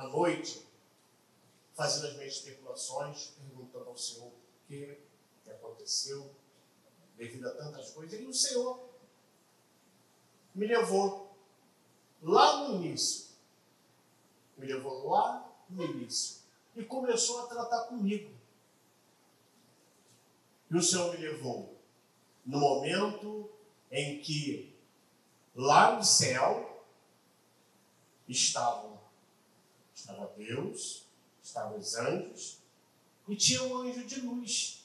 à noite, fazendo as minhas especulações, perguntando ao Senhor o que, que aconteceu devido a tantas coisas. E o Senhor me levou lá no início. Me levou lá no início. E começou a tratar comigo. E o Senhor me levou no momento em que lá no céu estavam estava Deus, estavam os anjos e tinha um anjo de luz,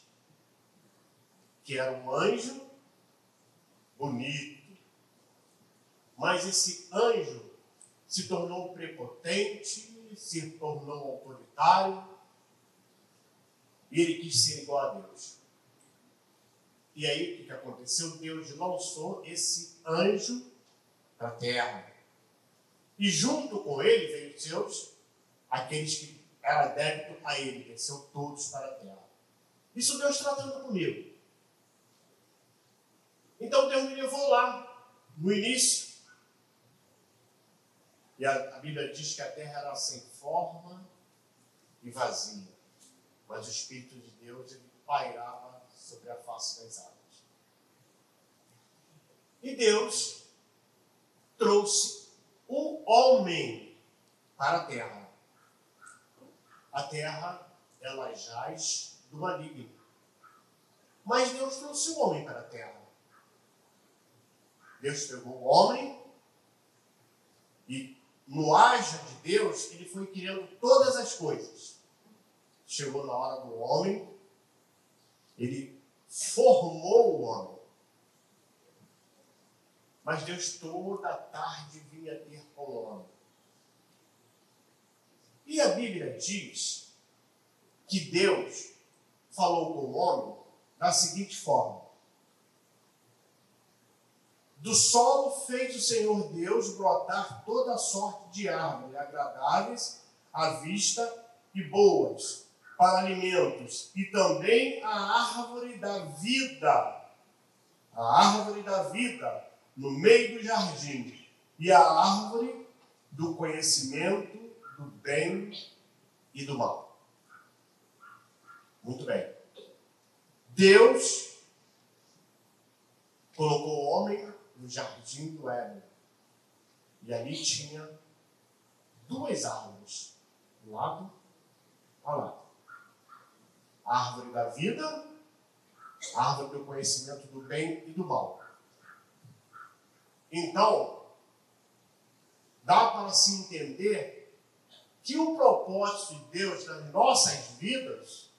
que era um anjo bonito. Mas esse anjo se tornou prepotente, se tornou autoritário, e ele quis ser igual a Deus. E aí o que, aconteceu? Deus lançou esse anjo para a terra. E junto com ele veio seus, aqueles que era débito a ele, desceu todos para a terra. Isso Deus tratando comigo. Então Deus me levou lá, no início. E a, a Bíblia diz que a terra era sem forma e vazia. Mas o Espírito de Deus ele pairava sobre a face das águas. E Deus trouxe o homem para a terra. A terra, ela jaz do maligno. Mas Deus trouxe o homem para a terra. Deus pegou o homem e no haja de Deus, ele foi criando todas as coisas. Chegou na hora do homem, ele formou o homem. Mas Deus toda tarde vinha ter com o homem. E a Bíblia diz que Deus falou com o homem da seguinte forma: Do solo fez o Senhor Deus brotar toda sorte de árvores agradáveis à vista e boas, para alimentos, e também a árvore da vida, a árvore da vida no meio do jardim, e a árvore do conhecimento bem e do mal. Muito bem. Deus colocou o homem no jardim do Éden. E ali tinha duas árvores, lado a lado a árvore da vida, a árvore do conhecimento do bem e do mal. Então, dá para se entender que o propósito de Deus nas nossas vidas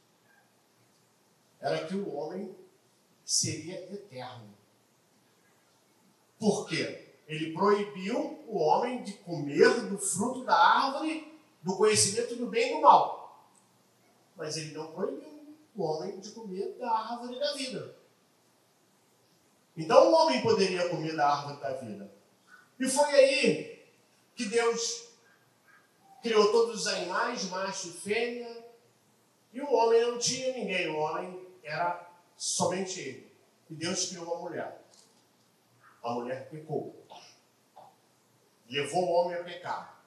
era que o homem seria eterno. Por quê? Ele proibiu o homem de comer do fruto da árvore do conhecimento do bem e do mal. Mas ele não proibiu o homem de comer da árvore da vida. Então o homem poderia comer da árvore da vida. E foi aí que Deus criou todos os animais, macho e fêmea, e o homem não tinha ninguém, o homem era somente ele. E Deus criou a mulher. A mulher pecou. Levou o homem a pecar.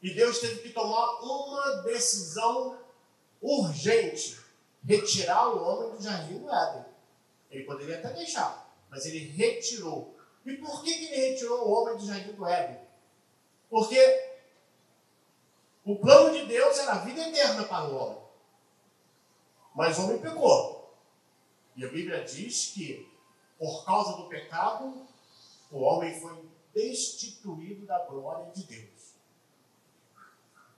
E Deus teve que tomar uma decisão urgente retirar o homem do jardim do Éden. Ele poderia até deixar, mas ele retirou. E por que, que ele retirou o homem do jardim do Éden? Porque o plano de Deus era a vida eterna para o homem. Mas o homem pecou. E a Bíblia diz que, por causa do pecado, o homem foi destituído da glória de Deus.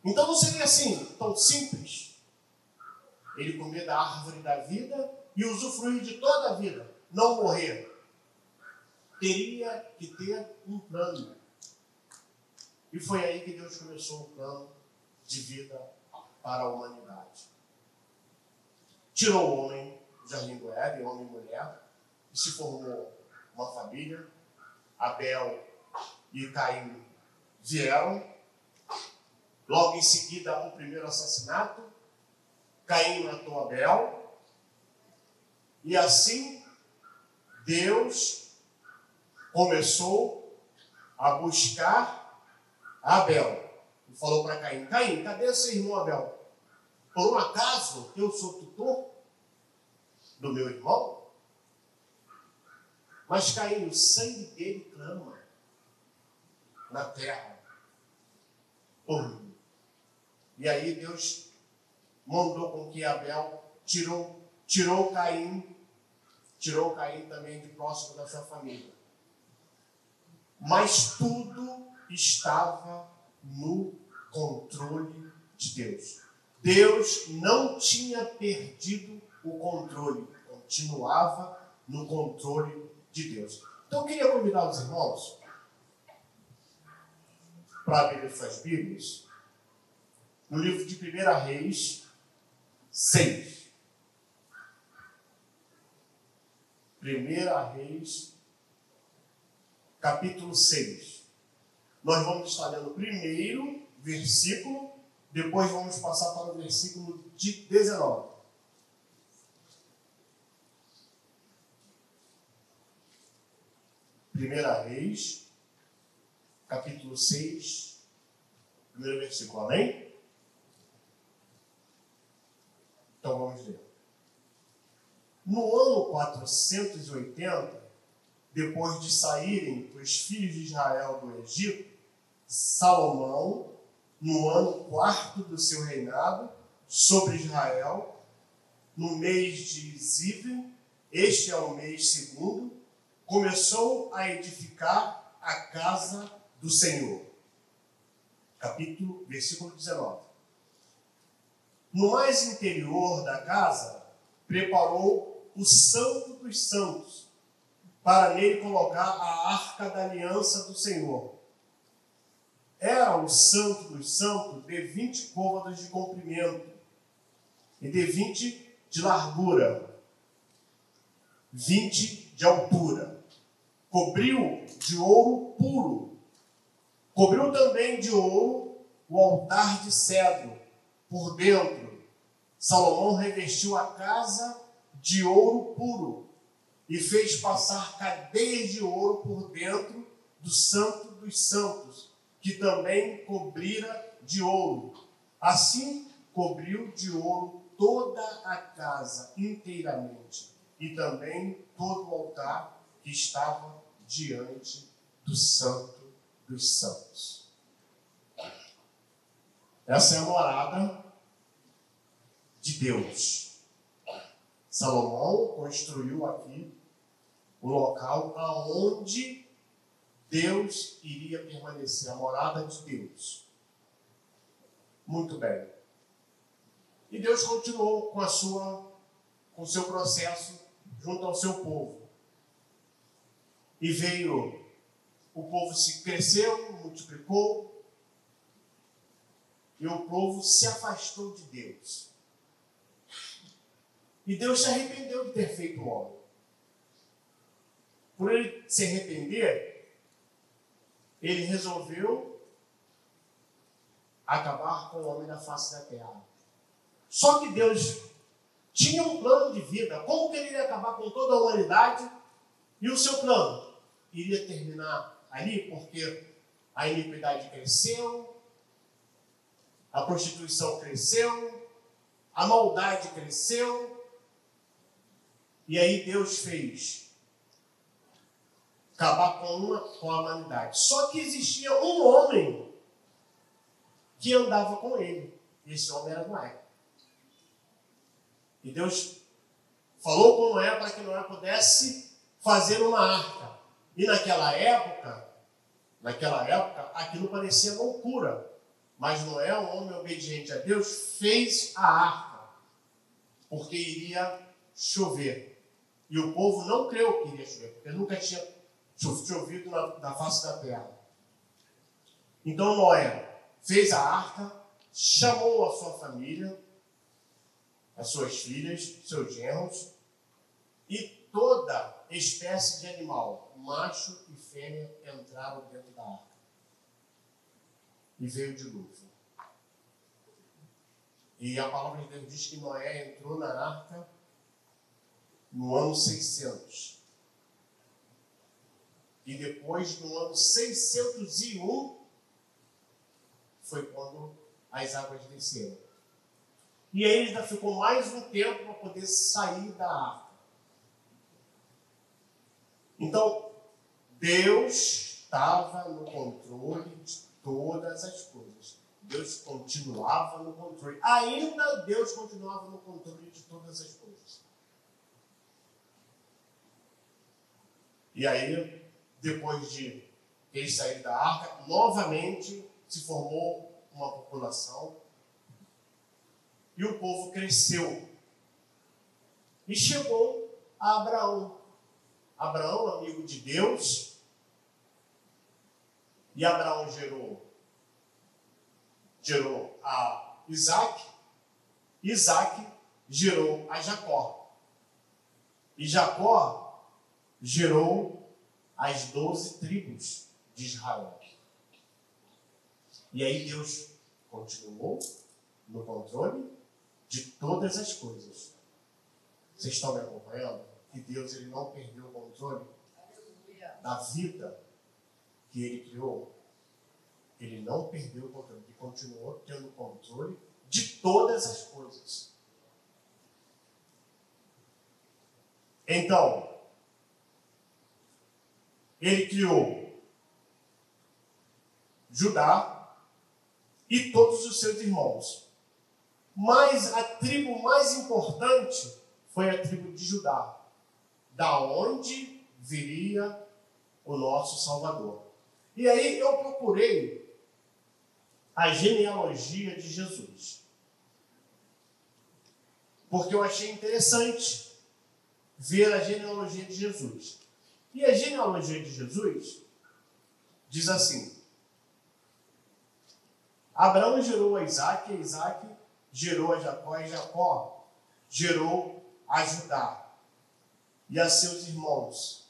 Então não seria assim, tão simples ele comer da árvore da vida e usufruir de toda a vida, não morrer. Teria que ter um plano. E foi aí que Deus começou o plano de vida para a humanidade. Tirou o homem do jardim do Éden, homem e mulher, e se formou uma família. Abel e Caim vieram. Logo em seguida, o primeiro assassinato Caim matou Abel. E assim, Deus começou a buscar Abel, falou para Caim: Caim, cadê seu irmão Abel? Por um acaso eu sou tutor do meu irmão? Mas Caim, o sangue dele clama na terra por mim. E aí Deus mandou com que Abel tirou, tirou Caim, tirou Caim também de próximo da sua família. Mas tudo estava no controle de Deus. Deus não tinha perdido o controle, continuava no controle de Deus. Então eu queria convidar os irmãos para abrir suas Bíblias no livro de 1 Reis 6. 1 Reis, capítulo 6. Nós vamos estar lendo primeiro versículo, depois vamos passar para o versículo 19. Primeira Reis, capítulo 6, primeiro versículo, amém? Então vamos ler. No ano 480, depois de saírem os filhos de Israel do Egito, Salomão, no ano quarto do seu reinado sobre Israel, no mês de Ziv, este é o mês segundo, começou a edificar a casa do Senhor. Capítulo, versículo 19. No mais interior da casa, preparou o Santo dos Santos, para nele colocar a arca da aliança do Senhor. Era o Santo dos Santos de 20 côvados de comprimento e de 20 de largura, 20 de altura. Cobriu de ouro puro. Cobriu também de ouro o altar de cedro por dentro. Salomão revestiu a casa de ouro puro e fez passar cadeias de ouro por dentro do Santo dos Santos, que também cobrira de ouro. Assim cobriu de ouro toda a casa inteiramente e também todo o altar que estava diante do Santo dos Santos. Essa é a morada de Deus. Salomão construiu aqui o local aonde Deus iria permanecer, a morada de Deus. Muito bem. E Deus continuou com a sua com o seu processo junto ao seu povo. E veio o povo se cresceu, multiplicou, e o povo se afastou de Deus. E Deus se arrependeu de ter feito o homem. Por ele se arrepender, ele resolveu acabar com o homem da face da terra. Só que Deus tinha um plano de vida. Como que ele iria acabar com toda a humanidade? E o seu plano iria terminar ali porque a iniquidade cresceu, a prostituição cresceu, a maldade cresceu. E aí Deus fez acabar com, uma, com a humanidade. Só que existia um homem que andava com ele. Esse homem era Noé. E Deus falou com Noé para que Noé pudesse fazer uma arca. E naquela época, naquela época, aquilo parecia loucura. Mas Noé, um homem obediente a Deus, fez a arca. Porque iria chover. E o povo não creu que iria chover, porque nunca tinha chovido na, na face da terra. Então Noé fez a arca, chamou a sua família, as suas filhas, seus genros e toda espécie de animal, macho e fêmea, entraram dentro da arca. E veio o dilúvio. E a palavra de Deus diz que Noé entrou na arca no ano 600 e depois, no ano 601, foi quando as águas desceram. E aí ainda ficou mais um tempo para poder sair da arca. Então, Deus estava no controle de todas as coisas. Deus continuava no controle. Ainda Deus continuava no controle de todas as coisas. E aí, depois de eles saírem da arca, novamente se formou uma população e o povo cresceu. E chegou a Abraão. Abraão, amigo de Deus, e Abraão gerou, gerou a Isaac, Isaac gerou a Jacó. E Jacó gerou as doze tribos de Israel. E aí Deus continuou no controle de todas as coisas. Vocês estão me acompanhando? Que Deus ele não perdeu o controle da vida que ele criou. Ele não perdeu o controle, ele continuou tendo controle de todas as coisas. Então, ele criou Judá e todos os seus irmãos. Mas a tribo mais importante foi a tribo de Judá, da onde viria o nosso Salvador. E aí eu procurei a genealogia de Jesus. Porque eu achei interessante ver a genealogia de Jesus. E a genealogia de Jesus diz assim: Abraão gerou a Isaac, e Isaac gerou a Jacó, e Jacó gerou a Judá e a seus irmãos.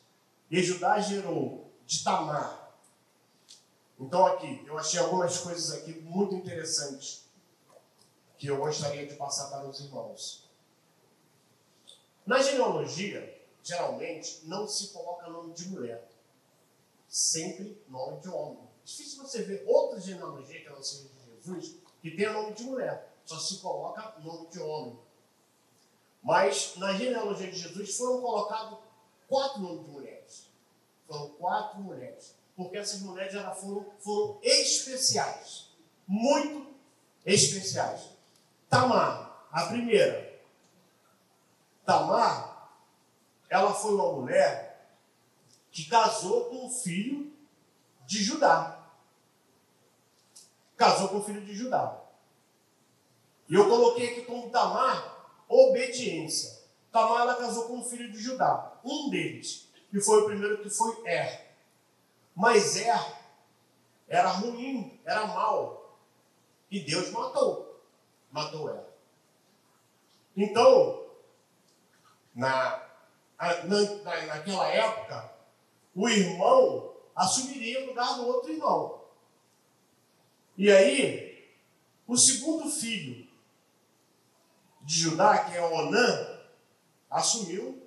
E Judá gerou de Tamar. Então aqui, eu achei algumas coisas aqui muito interessantes que eu gostaria de passar para os irmãos. Na genealogia, geralmente, não se coloca nome de mulher. Sempre nome de homem. Difícil você ver outra genealogia que não seja de Jesus que tenha nome de mulher só se coloca nome de homem. Mas na genealogia de Jesus foram colocados quatro nomes de mulheres. Foram quatro mulheres. Porque essas mulheres já foram, foram especiais. Muito especiais. Tamar, a primeira. Tamar, ela foi uma mulher que casou com o filho de Judá. Casou com o filho de Judá. E eu coloquei aqui como Tamar, obediência. Tamar ela casou com um filho de Judá, um deles, que foi o primeiro que foi Er. Mas Er era ruim, era mau. E Deus matou. Matou Er. Então, na, na, naquela época, o irmão assumiria o lugar do outro irmão. E aí, o segundo filho de Judá, que é Onã, assumiu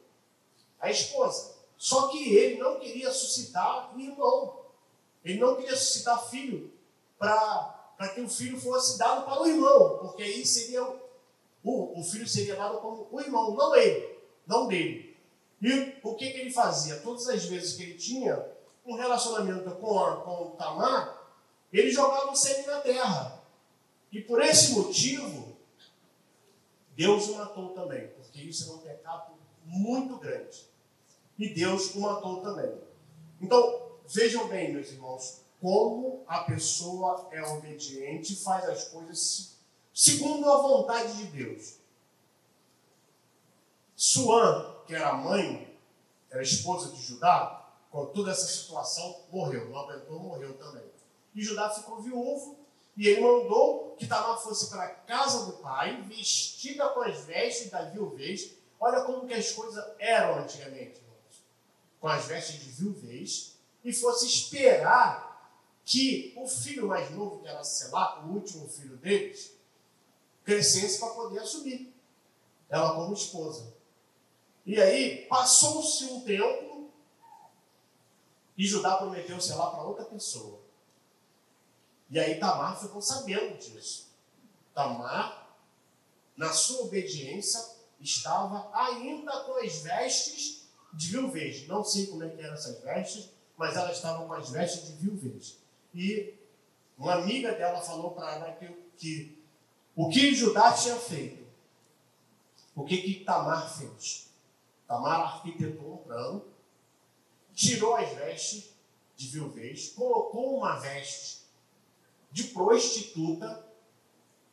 a esposa. Só que ele não queria suscitar irmão. Ele não queria suscitar filho para que o filho fosse dado para o irmão, porque aí seria o, o filho seria dado como o irmão, não ele, não dele. E o que, que ele fazia? Todas as vezes que ele tinha um relacionamento com, com o Tamar, ele jogava o sêmen na terra. E por esse motivo, Deus o matou também, porque isso é um pecado muito grande. E Deus o matou também. Então, vejam bem, meus irmãos, como a pessoa é obediente e faz as coisas segundo a vontade de Deus. Suã, que era mãe, era esposa de Judá, com toda essa situação, morreu. Não morreu também. E Judá ficou viúvo e ele mandou que Tamar fosse para a casa do pai, vestida com as vestes da viuvez. Olha como que as coisas eram antigamente, irmãos. Com as vestes de viuvez. E fosse esperar que o filho mais novo, que era Selá, o último filho deles, crescesse para poder assumir. Ela como esposa. E aí, passou-se um tempo e Judá prometeu Selá para outra pessoa. E aí Tamar ficou sabendo disso. Tamar, na sua obediência, estava ainda com as vestes de viuvez. Não sei como é que eram essas vestes, mas ela estava com as vestes de viuvez. E uma amiga dela falou para ela que, que o que Judá tinha feito, o que, que Tamar fez. Tamar arquitetou um plano, tirou as vestes de viuvez, colocou uma veste de prostituta,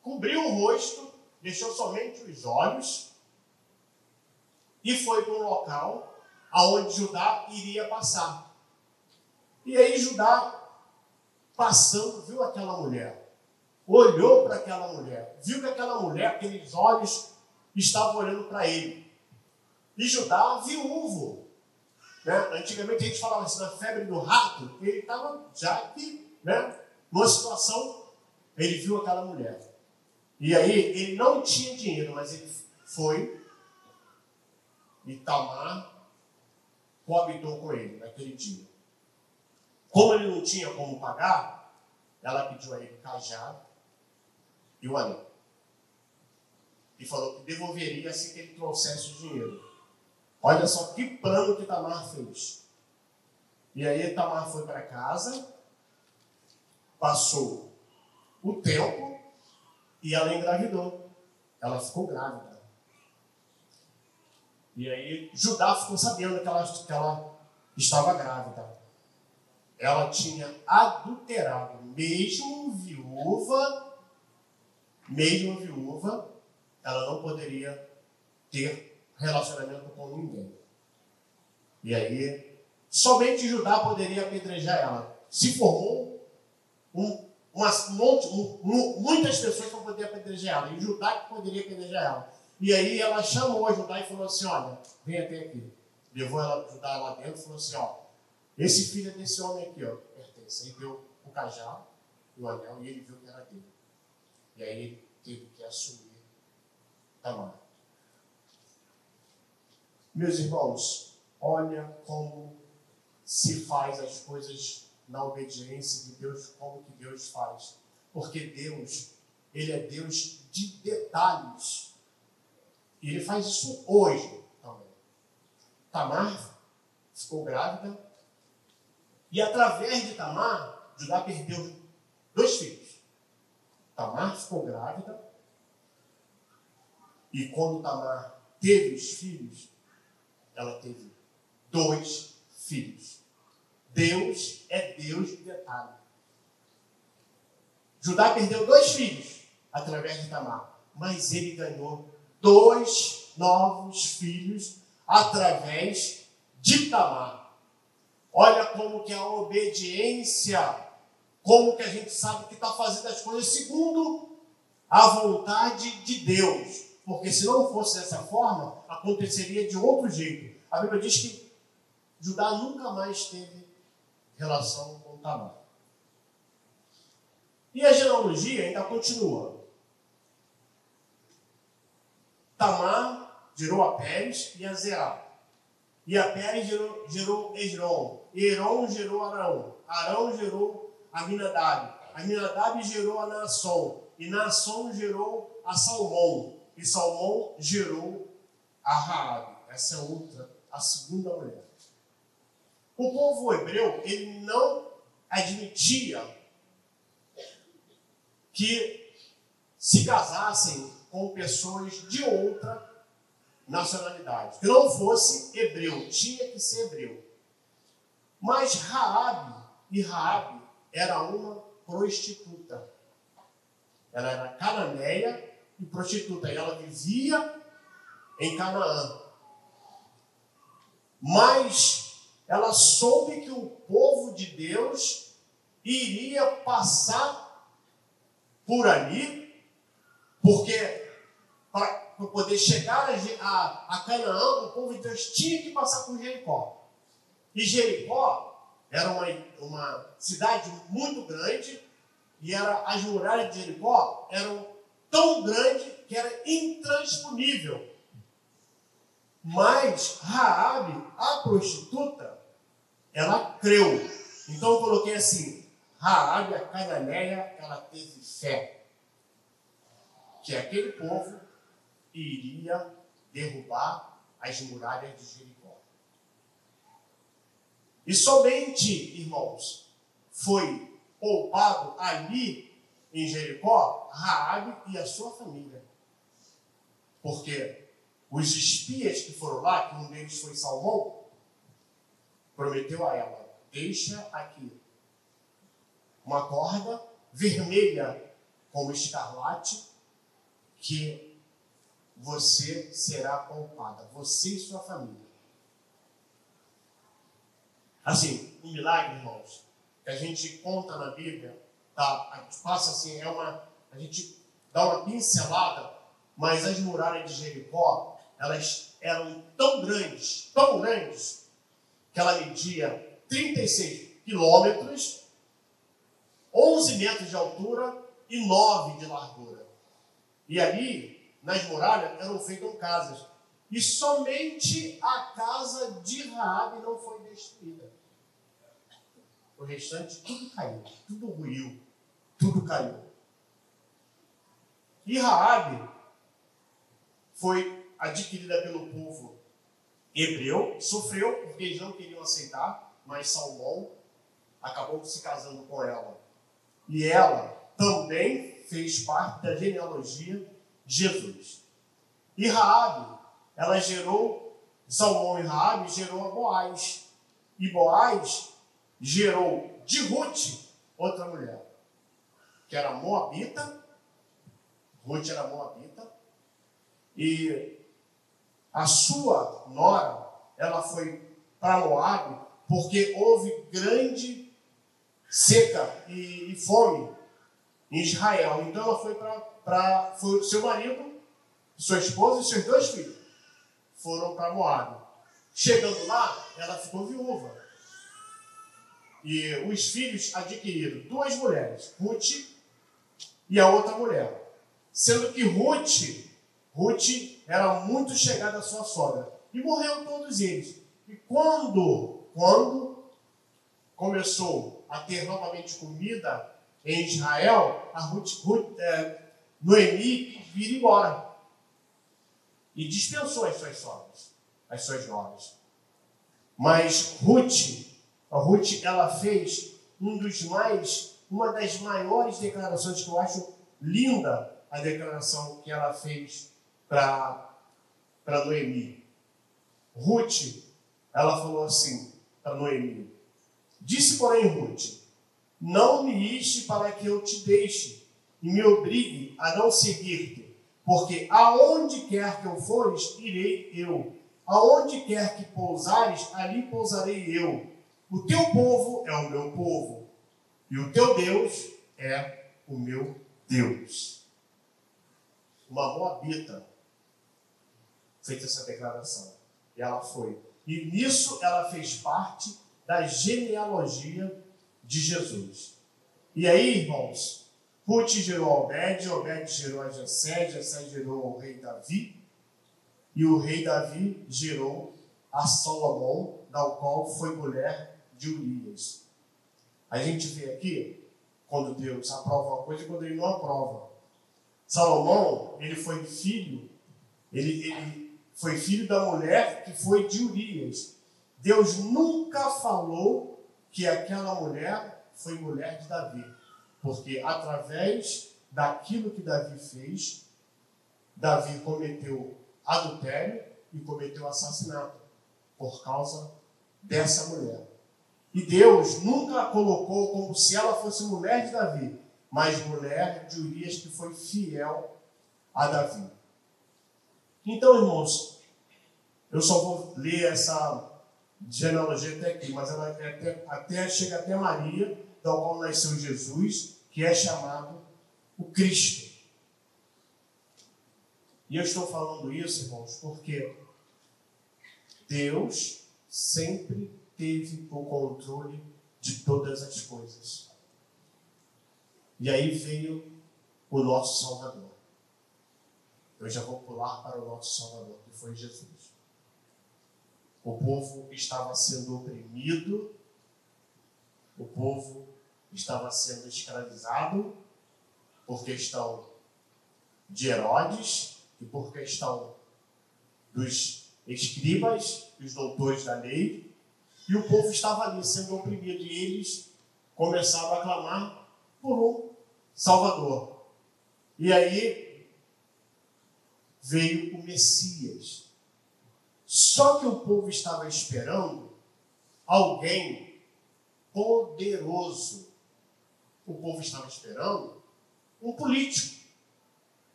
cobriu o rosto, deixou somente os olhos e foi para um local aonde Judá iria passar. E aí Judá, passando, viu aquela mulher, olhou para aquela mulher, viu que aquela mulher, aqueles olhos estavam olhando para ele. E Judá, viúvo, né? Antigamente a gente falava assim, na febre do rato, ele estava já aqui, né? numa situação, ele viu aquela mulher. E aí, ele não tinha dinheiro, mas ele foi e Tamar coabitou com ele naquele dia. Como ele não tinha como pagar, ela pediu a ele cajado e o anel. E falou que devolveria assim que ele trouxesse o dinheiro. Olha só que plano que Tamar fez. E aí Tamar foi para casa, passou o tempo e ela engravidou. Ela ficou grávida. E aí Judá ficou sabendo que ela, que ela estava grávida. Ela tinha adulterado, mesmo viúva, mesmo viúva, ela não poderia ter relacionamento com ninguém. E aí, somente Judá poderia apedrejar ela. Se formou um, uma, um, um, muitas pessoas para poder apedrejar ela, e Judá que poderia apedrejar ela. E aí ela chamou a Judá e falou assim: Olha, vem até aqui. Levou ela, Judá lá dentro e falou assim: Ó, esse filho é desse homem aqui, ó, pertence. Aí deu o cajado o anel e ele viu que era dele. E aí teve que assumir Tamar. Meus irmãos, olha como se faz as coisas na obediência de Deus, como que Deus faz. Porque Deus, Ele é Deus de detalhes. E Ele faz isso hoje também. Tamar ficou grávida. E através de Tamar, Judá perdeu dois filhos. Tamar ficou grávida. E quando Tamar teve os filhos, ela teve dois filhos. Deus é Deus de detalhe. Judá perdeu dois filhos através de Tamar, mas ele ganhou dois novos filhos através de Tamar. Olha como que a obediência, como que a gente sabe que está fazendo as coisas segundo a vontade de Deus. Porque se não fosse dessa forma, aconteceria de outro jeito. A Bíblia diz que Judá nunca mais teve relação com Tamar. E a genealogia ainda continua. Tamar gerou a Pérez e a Zerá. E a Pérez gerou, gerou. E Heron gerou Arão. Arão gerou Aminadab. Aminadab gerou a Naasson. E Naasson gerou a Salmão. E Salmão gerou a Raabe. Essa é outra a segunda mulher. O povo hebreu, ele não admitia que se casassem com pessoas de outra nacionalidade, que não fosse hebreu, tinha que ser hebreu. Mas Raabe, e Raabe era uma prostituta. Ela era cananeia e prostituta, e ela vivia em Canaã. Mas ela soube que o povo de Deus iria passar por ali, porque para poder chegar a, a, a Canaã, o povo de Deus tinha que passar por Jericó. E Jericó era uma, uma cidade muito grande, e era, as muralhas de Jericó eram tão grandes que era intransponível. Mas Raabe, a prostituta, ela creu. Então eu coloquei assim: Raabe, a cananeia, ela teve fé que aquele povo iria derrubar as muralhas de Jericó. E somente, irmãos, foi poupado ali em Jericó Raabe e a sua família. Porque os espias que foram lá, que um deles foi Salmão, prometeu a ela: deixa aqui uma corda vermelha como escarlate, que você será poupada, você e sua família. Assim, um milagre, irmãos, que a gente conta na Bíblia, tá? A gente passa assim, é uma, a gente dá uma pincelada, mas as muralhas de Jericó, elas eram tão grandes, tão grandes, que ela media 36 quilômetros, 11 metros de altura e 9 de largura. E ali, nas muralhas, eram feitas casas. E somente a casa de Raabe não foi destruída. O restante tudo caiu, tudo ruiu, tudo caiu. E Raabe foi adquirida pelo povo hebreu, sofreu porque eles não queriam aceitar, mas Salmão acabou se casando com ela. E ela também fez parte da genealogia de Jesus. E Raabe, ela gerou, Salmão e Raabe gerou a Boaz. E Boaz gerou de Ruth outra mulher, que era Moabita. Ruth era Moabita. E a sua nora, ela foi para Moab porque houve grande seca e, e fome em Israel. Então ela foi para seu marido, sua esposa e seus dois filhos foram para Moab. Chegando lá, ela ficou viúva. E os filhos adquiriram duas mulheres, Ruth e a outra mulher. Sendo que Ruth, Ruth era muito chegada à sua sogra. E morreram todos eles. E quando, quando começou a ter novamente comida em Israel, a Ruth, Ruth é, Noemi vir embora. E dispensou as suas sogras, as suas noras. Mas Ruth, a Ruth, ela fez um dos mais, uma das maiores declarações que eu acho linda a declaração que ela fez para Noemi. Ruth, ela falou assim para Noemi: Disse, porém, Ruth: Não me iste para que eu te deixe e me obrigue a não seguir-te, porque aonde quer que eu fores, irei eu. Aonde quer que pousares, ali pousarei eu. O teu povo é o meu povo, e o teu Deus é o meu Deus. Uma moabita feita essa declaração. E ela foi. E nisso ela fez parte da genealogia de Jesus. E aí, irmãos, Ruth gerou Obed, Obed gerou a Jessé, Jessé gerou o rei Davi, e o rei Davi gerou a Salomão, da qual foi mulher de Urias. A gente vê aqui, quando Deus aprova uma coisa e quando ele não aprova. Salomão, ele foi filho, ele, ele foi filho da mulher que foi de Urias. Deus nunca falou que aquela mulher foi mulher de Davi, porque através daquilo que Davi fez, Davi cometeu adultério e cometeu assassinato por causa dessa mulher. E Deus nunca a colocou como se ela fosse mulher de Davi, mas mulher de Urias que foi fiel a Davi. Então, irmãos, eu só vou ler essa genealogia até aqui, mas ela é até, até, chega até Maria, da qual nasceu Jesus, que é chamado o Cristo. E eu estou falando isso, irmãos, porque Deus sempre teve o controle de todas as coisas. E aí veio o nosso Salvador. Eu já vou pular para o nosso Salvador, que foi Jesus. O povo estava sendo oprimido, o povo estava sendo escravizado por questão de Herodes e por questão dos escribas, os doutores da lei, e o povo estava ali sendo oprimido, e eles começaram a clamar por um Salvador. E aí veio o Messias. Só que o povo estava esperando alguém poderoso. O povo estava esperando um político.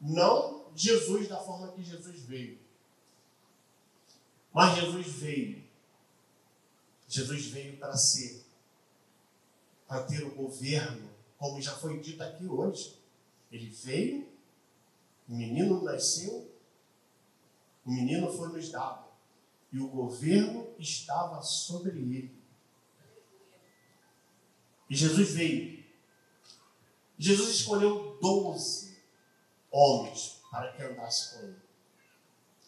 Não Jesus da forma que Jesus veio. Mas Jesus veio. Jesus veio para ser, para ter o governo, como já foi dito aqui hoje. Ele veio, o menino nasceu, o menino foi nos dado, e o governo estava sobre ele. E Jesus veio. Jesus escolheu doze homens para que andasse com ele.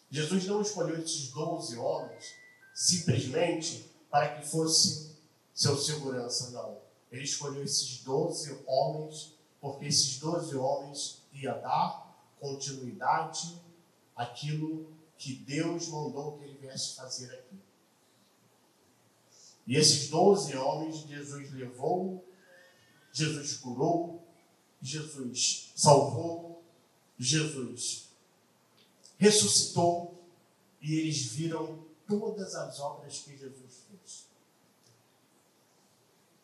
Jesus não escolheu esses doze homens simplesmente para que fosse seu segurança, não. Ele escolheu esses doze homens porque esses doze homens iam dar continuidade àquilo que Deus mandou que ele viesse fazer aqui. E esses doze homens Jesus levou, Jesus curou, Jesus salvou, Jesus ressuscitou e eles viram todas as obras que Jesus fez.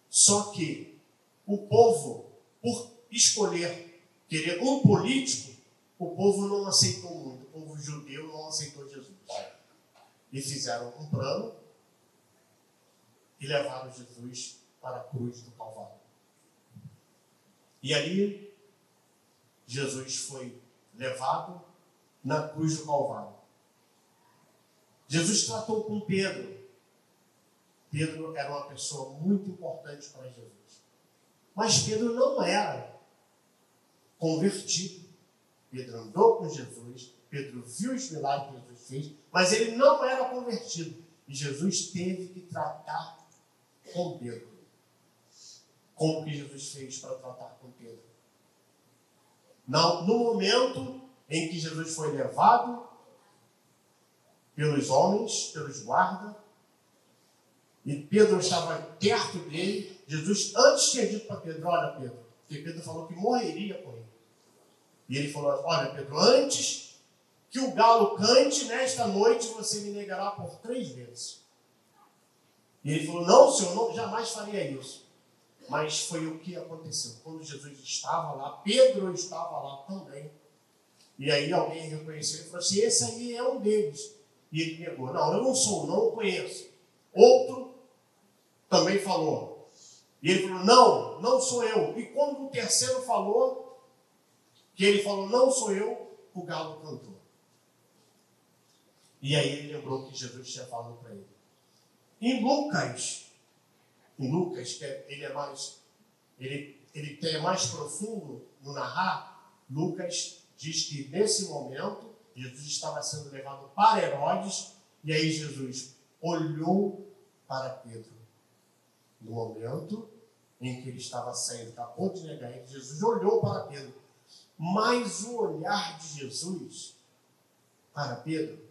Só que o povo, por escolher querer um político, o povo não aceitou muito. O povo judeu não aceitou Jesus. E fizeram um plano e levaram Jesus para a cruz do Calvário. E ali, Jesus foi levado na cruz do Calvário. Jesus tratou com Pedro. Pedro era uma pessoa muito importante para Jesus. Mas Pedro não era convertido. Pedro andou com Jesus, Pedro viu os milagres que Jesus fez, mas ele não era convertido. E Jesus teve que tratar com Pedro. Como que Jesus fez para tratar com Pedro? Não, no momento em que Jesus foi levado pelos homens, pelos guardas, e Pedro estava perto dele. Jesus antes tinha dito para Pedro: Olha, Pedro, porque Pedro falou que morreria por ele. E ele falou: Olha, Pedro, antes que o galo cante, nesta noite você me negará por três vezes. E ele falou: Não, Senhor, não, jamais faria isso. Mas foi o que aconteceu. Quando Jesus estava lá, Pedro estava lá também. E aí alguém reconheceu e falou assim: esse aí é um deles. E ele negou: não, eu não sou, não conheço. Outro também falou. E ele falou: não, não sou eu. E quando o terceiro falou, que ele falou: não sou eu, o galo cantou. E aí ele lembrou que Jesus tinha falado para ele. Em Lucas, em Lucas, que é, ele é mais, ele, ele é mais profundo no narrar, Lucas diz que nesse momento Jesus estava sendo levado para Herodes e aí Jesus olhou para Pedro. No momento em que ele estava saindo, acabou de negar Jesus olhou para Pedro. Mas o olhar de Jesus para Pedro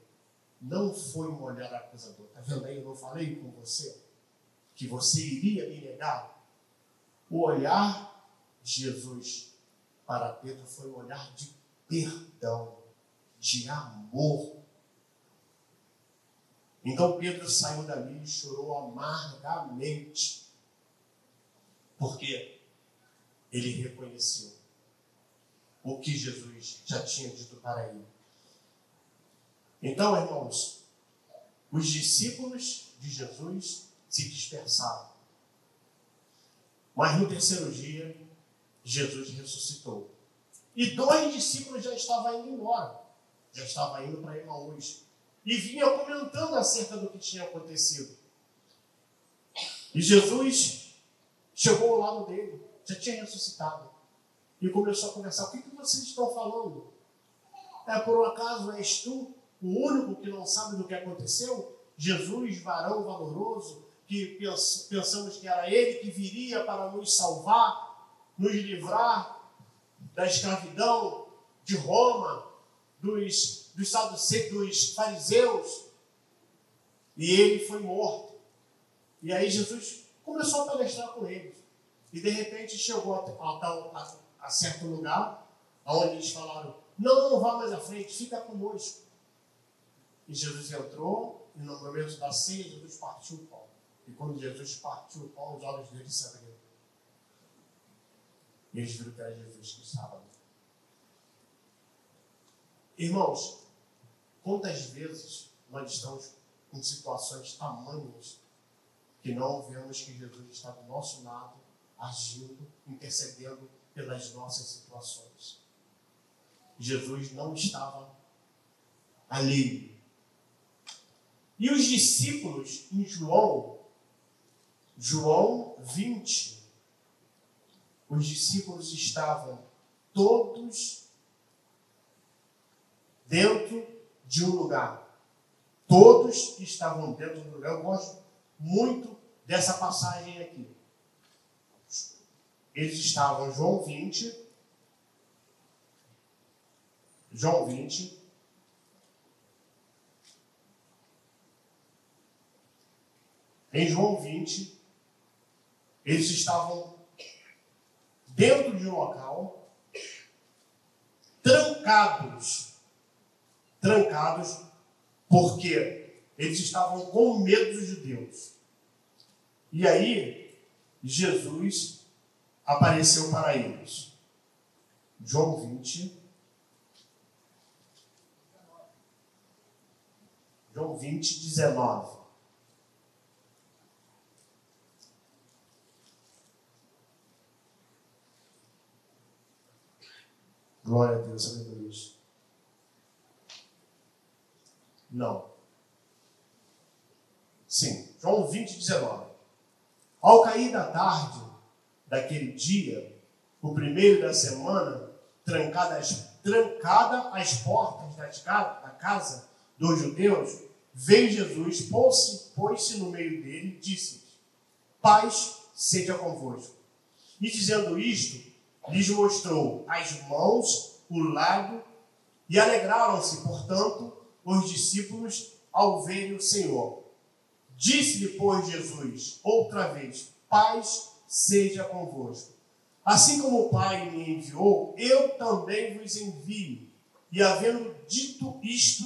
não foi um olhar acusador. Está vendo aí? Eu não falei com você que você iria me negar. O olhar de Jesus para Pedro foi um olhar de perdão, de amor. Então Pedro saiu dali e chorou amargamente, porque ele reconheceu o que Jesus já tinha dito para ele. Então, irmãos, os discípulos de Jesus se dispersaram. Mas no terceiro dia, Jesus ressuscitou. E dois discípulos já estavam indo embora, já estavam indo para Emaús. E vinha comentando acerca do que tinha acontecido. E Jesus chegou ao lado dele, já tinha ressuscitado. E começou a conversar: O que, que vocês estão falando? É por um acaso és tu o único que não sabe do que aconteceu? Jesus, varão valoroso, que pensamos que era Ele que viria para nos salvar, nos livrar da escravidão de Roma, dos, dos, dos fariseus, e ele foi morto. E aí Jesus começou a palestrar com eles. E de repente chegou a, a, a certo lugar, onde eles falaram: Não, não vá mais à frente, fica conosco. E Jesus entrou, e no momento da ceia, Jesus partiu o pão. E quando Jesus partiu o pão, os olhos deles se abriram. E eles viram que era Jesus que estava ali. Irmãos, quantas vezes nós estamos em situações tamanhas que não vemos que Jesus está do nosso lado, agindo, intercedendo pelas nossas situações. Jesus não estava ali. E os discípulos, em João, João 20, os discípulos estavam todos dentro de um lugar. Todos estavam dentro do lugar. Eu gosto muito dessa passagem aqui. Eles estavam, João 20, João 20, em João 20, eles estavam dentro de um local, trancados, trancados, porque eles estavam com medo dos judeus. E aí, Jesus apareceu para eles. João 20. João 20, 19. Glória a Deus, aleluia. Não. Sim, João 20, 19. Ao cair da tarde daquele dia, o primeiro da semana, trancada as, trancada as portas da casa dos judeus, veio Jesus, pôs-se pôs no meio dele e disse: Paz seja convosco. E dizendo isto, lhes mostrou as mãos, o lado, e alegraram-se, portanto, os discípulos ao verem o Senhor. Disse-lhe, pois, Jesus, outra vez: Paz seja convosco. Assim como o Pai me enviou, eu também vos envio. E havendo dito isto,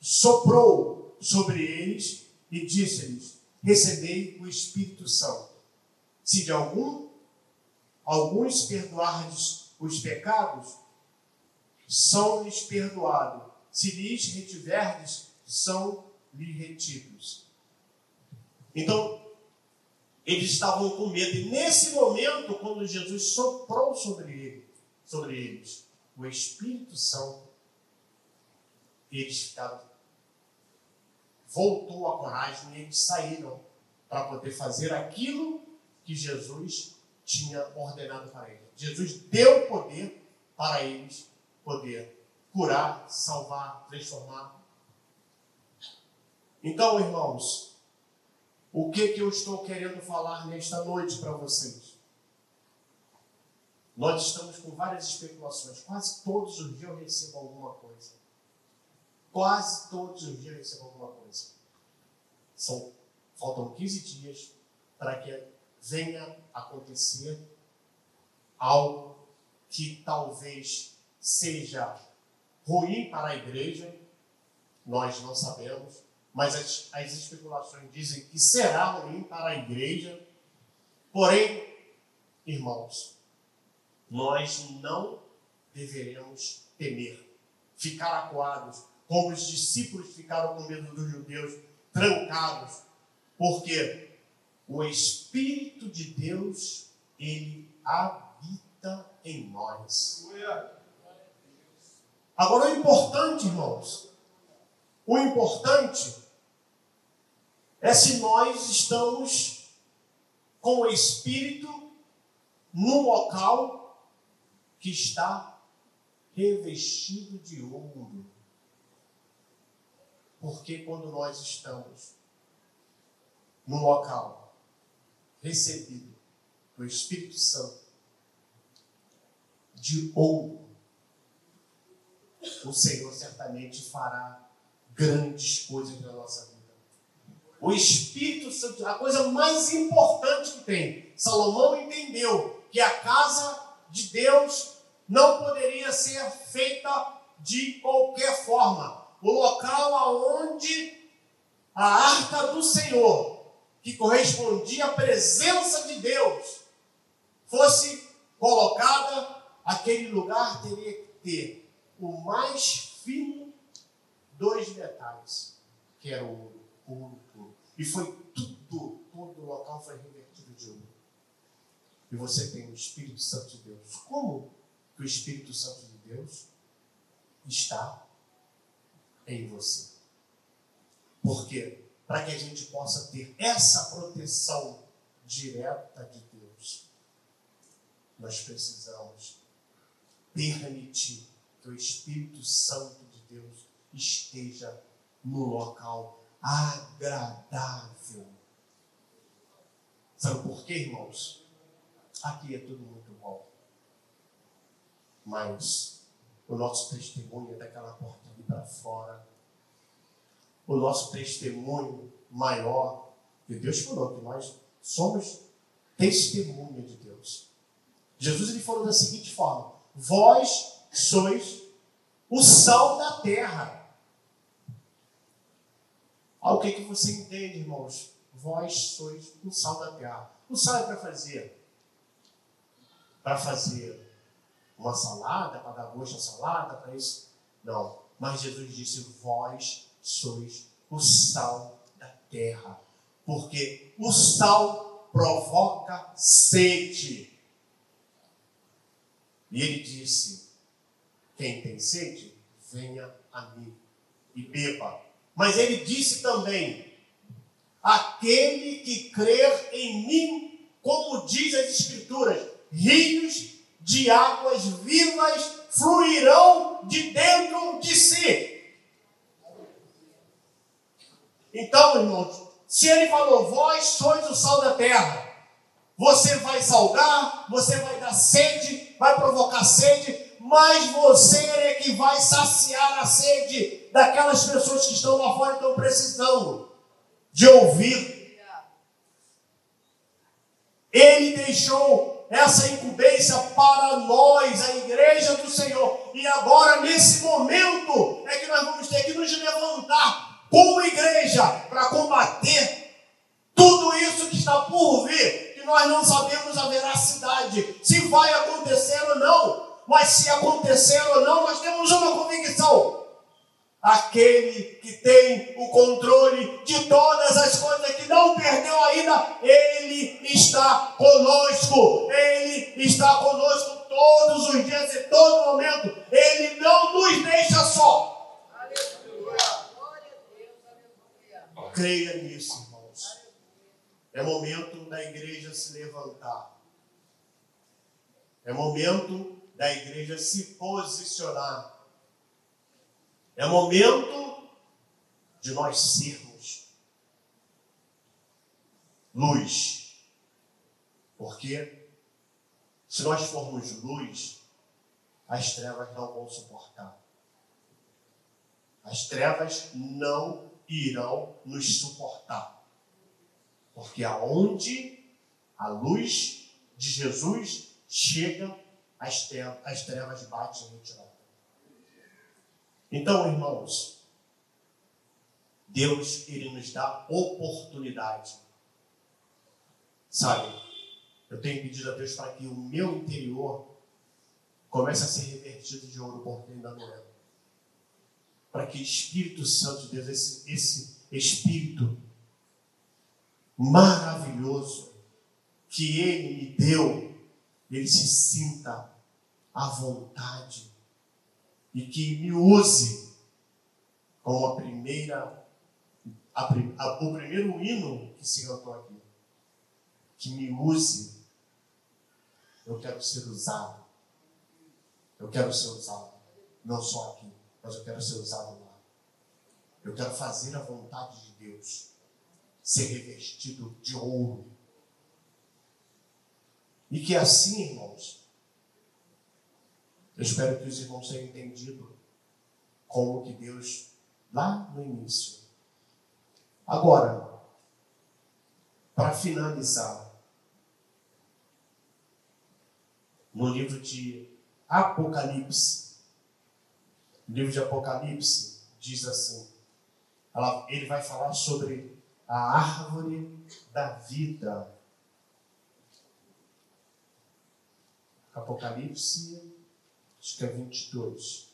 soprou sobre eles e disse-lhes: Recebei o Espírito Santo. Se de algum alguns perdoardes os pecados, são-lhes perdoados. Se lhes retiverdes, são lhe retidos. Então, eles estavam com medo. E nesse momento, quando Jesus soprou sobre, ele, sobre eles o Espírito Santo, eles ficaram. Voltou a coragem e eles saíram para poder fazer aquilo que Jesus tinha ordenado para eles. Jesus deu poder para eles poder curar, salvar, transformar. Então, irmãos, o que, que eu estou querendo falar nesta noite para vocês? Nós estamos com várias especulações. Quase todos os dias eu recebo alguma coisa. Quase todos os dias eu recebo alguma coisa. São, faltam 15 dias para que venha acontecer algo que talvez seja ruim para a igreja, nós não sabemos, mas as, as especulações dizem que será ruim para a igreja. Porém, irmãos, nós não deveremos temer, ficar acuados, como os discípulos ficaram com medo dos judeus, trancados, porque o Espírito de Deus, ele habita em nós. Agora, o importante, irmãos, o importante é se nós estamos com o Espírito num local que está revestido de ouro. Porque quando nós estamos num local recebido do Espírito Santo de ouro, o Senhor certamente fará grandes coisas na nossa vida. O Espírito Santo, a coisa mais importante que tem, Salomão entendeu que a casa de Deus não poderia ser feita de qualquer forma. O local aonde a arca do Senhor, que correspondia à presença de Deus, fosse colocada, aquele lugar teria que ter o mais fino dos metais, que era o ouro puro. E foi tudo, todo o local foi revertido de ouro. E você tem o Espírito Santo de Deus. Como que o Espírito Santo de Deus está em você? Porque para que a gente possa ter essa proteção direta de Deus, nós precisamos permitir que o Espírito Santo de Deus esteja no local agradável. Sabe por quê, irmãos? Aqui é tudo muito bom. Mas o nosso testemunho é daquela porta ali para fora. O nosso testemunho maior, que Deus falou que nós somos testemunha de Deus. Jesus ele falou da seguinte forma: Vós sois o sal da terra. O que, que você entende, irmãos? Vós sois o sal da terra. O sal é para fazer para fazer uma salada, para dar gosto à salada, para isso. Não. Mas Jesus disse: Vós sois o sal da terra. Porque o sal provoca sede. E ele disse: Quem tem sede, venha a mim e beba. Mas ele disse também: Aquele que crer em mim, como diz as Escrituras, rios de águas vivas fluirão de dentro de si. Então, irmãos, se ele falou, vós sois o sal da terra, você vai salgar, você vai dar sede, vai provocar sede, mas você é que vai saciar a sede daquelas pessoas que estão lá fora e estão precisando de ouvir. Ele deixou essa incumbência para nós, a igreja do Senhor. E agora, nesse momento, é que nós vamos ter que nos levantar como igreja para combater tudo isso que está por vir, que nós não sabemos a veracidade, se vai acontecer ou não. Mas se acontecer ou não, nós temos uma convicção aquele que tem o controle de todas as coisas, que não perdeu ainda, ele está conosco, ele está conosco todos os dias e todo momento, ele não nos deixa só. Creia nisso, irmãos. É momento da igreja se levantar. É momento da igreja se posicionar é momento de nós sermos luz. Porque se nós formos luz, as trevas não vão suportar. As trevas não irão nos suportar. Porque aonde a luz de Jesus chega, as trevas, as trevas batem em retirada. Então, irmãos, Deus, Ele nos dá oportunidade. Sabe, eu tenho pedido a Deus para que o meu interior comece a ser revertido de ouro, porque ainda não é. Para que Espírito Santo de Deus, esse, esse Espírito maravilhoso que Ele me deu, ele se sinta à vontade e que me use como a primeira, a, a, o primeiro hino que se cantou aqui. Que me use. Eu quero ser usado. Eu quero ser usado. Não só aqui, mas eu quero ser usado lá. Eu quero fazer a vontade de Deus. Ser revestido de ouro. E que assim, irmãos, eu espero que os irmãos tenham entendido como que Deus, lá no início. Agora, para finalizar, no livro de Apocalipse, o livro de Apocalipse diz assim, ele vai falar sobre a árvore da vida. Apocalipse, acho que é 22.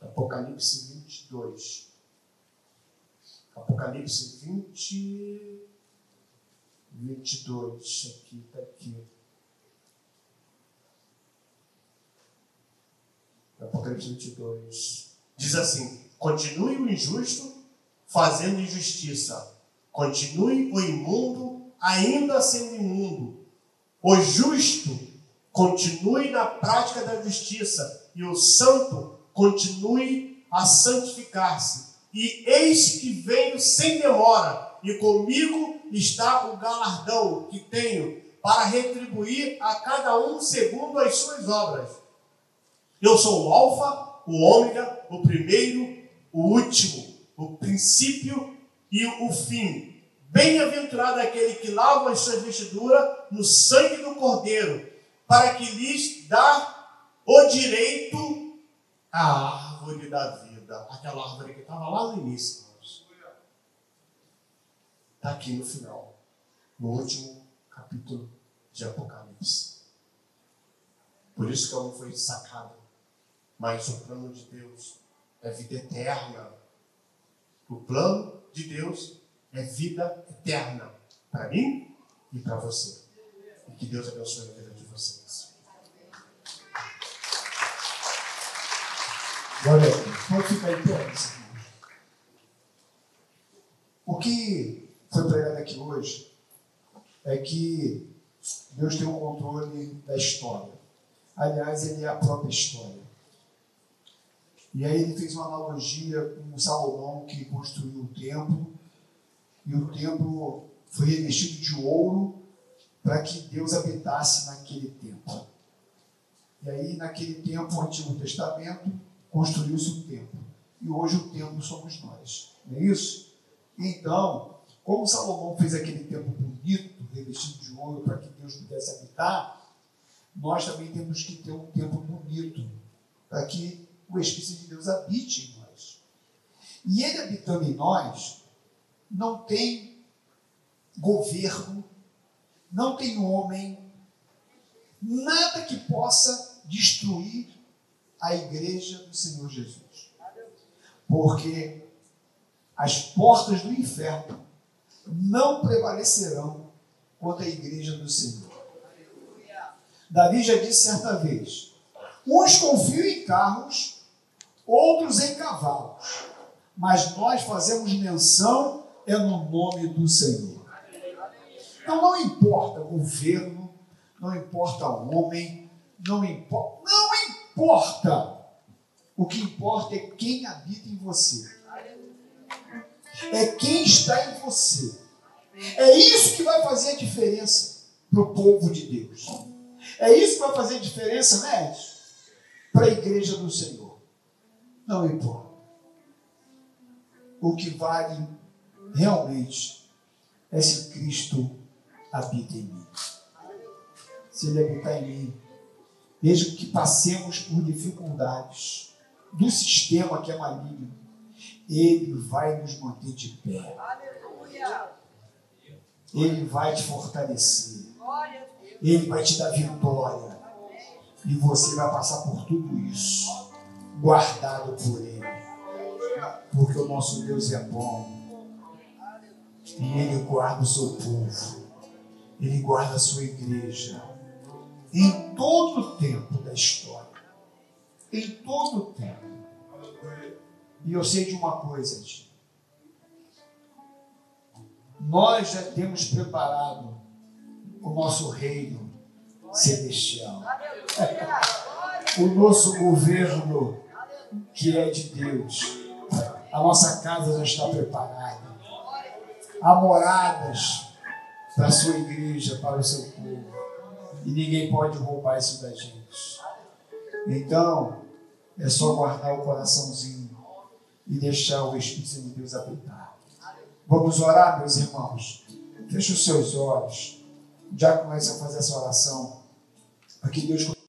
Apocalipse 22. Apocalipse 20, 22. Aqui, está aqui. Apocalipse 22. Diz assim: Continue o injusto fazendo injustiça. Continue o imundo ainda sendo imundo. O justo continue na prática da justiça. E o santo continue a santificar-se. E eis que venho sem demora, e comigo está o galardão que tenho para retribuir a cada um segundo as suas obras. Eu sou o Alfa, o Ômega, o primeiro o último, o princípio e o fim. Bem-aventurado aquele que lava as suas vestiduras no sangue do Cordeiro, para que lhes dá o direito à árvore da vida. Aquela árvore que estava lá no início, Está aqui no final, no último capítulo de Apocalipse. Por isso que ela não foi sacada. Mas o plano de Deus é vida eterna. O plano de Deus é vida eterna para mim e para você. E que Deus abençoe a vida Glória a Deus. Pode ficar em pé, O que foi pregado aqui hoje é que Deus tem o controle da história. Aliás, Ele é a própria história. E aí ele fez uma analogia com Salomão que construiu o templo, e o templo foi revestido de ouro para que Deus habitasse naquele templo. E aí, naquele tempo, o Antigo Testamento, construiu-se o templo. E hoje o templo somos nós. Não é isso? Então, como Salomão fez aquele templo bonito, revestido de ouro, para que Deus pudesse habitar, nós também temos que ter um templo bonito, para que o Espírito de Deus habite em nós. E ele habitando em nós, não tem governo, não tem homem, nada que possa destruir a igreja do Senhor Jesus. Porque as portas do inferno não prevalecerão contra a igreja do Senhor. Davi já disse certa vez: uns confiam em carros outros em cavalos. Mas nós fazemos menção é no nome do Senhor. Então não importa governo, não importa homem, não importa, importa. O que importa é quem habita em você. É quem está em você. É isso que vai fazer a diferença para o povo de Deus. É isso que vai fazer a diferença, né? Para a igreja do Senhor. Não importa. O que vale realmente é se Cristo habita em mim. Se Ele habitar em mim, mesmo que passemos por dificuldades do sistema que é maligno, Ele vai nos manter de pé. Ele vai te fortalecer. Ele vai te dar vitória. E você vai passar por tudo isso guardado por Ele. Porque o nosso Deus é bom. E Ele guarda o seu povo. Ele guarda a sua igreja. Em todo o tempo da história. Em todo o tempo. E eu sei de uma coisa, gente. Nós já temos preparado o nosso reino celestial. o nosso governo que é de Deus. A nossa casa já está preparada. Há moradas para a sua igreja, para o seu povo. E ninguém pode roubar isso da gente. Então, é só guardar o coraçãozinho e deixar o Espírito de Deus habitar. Vamos orar, meus irmãos. Feche os seus olhos. Já começa a fazer essa oração. Para que Deus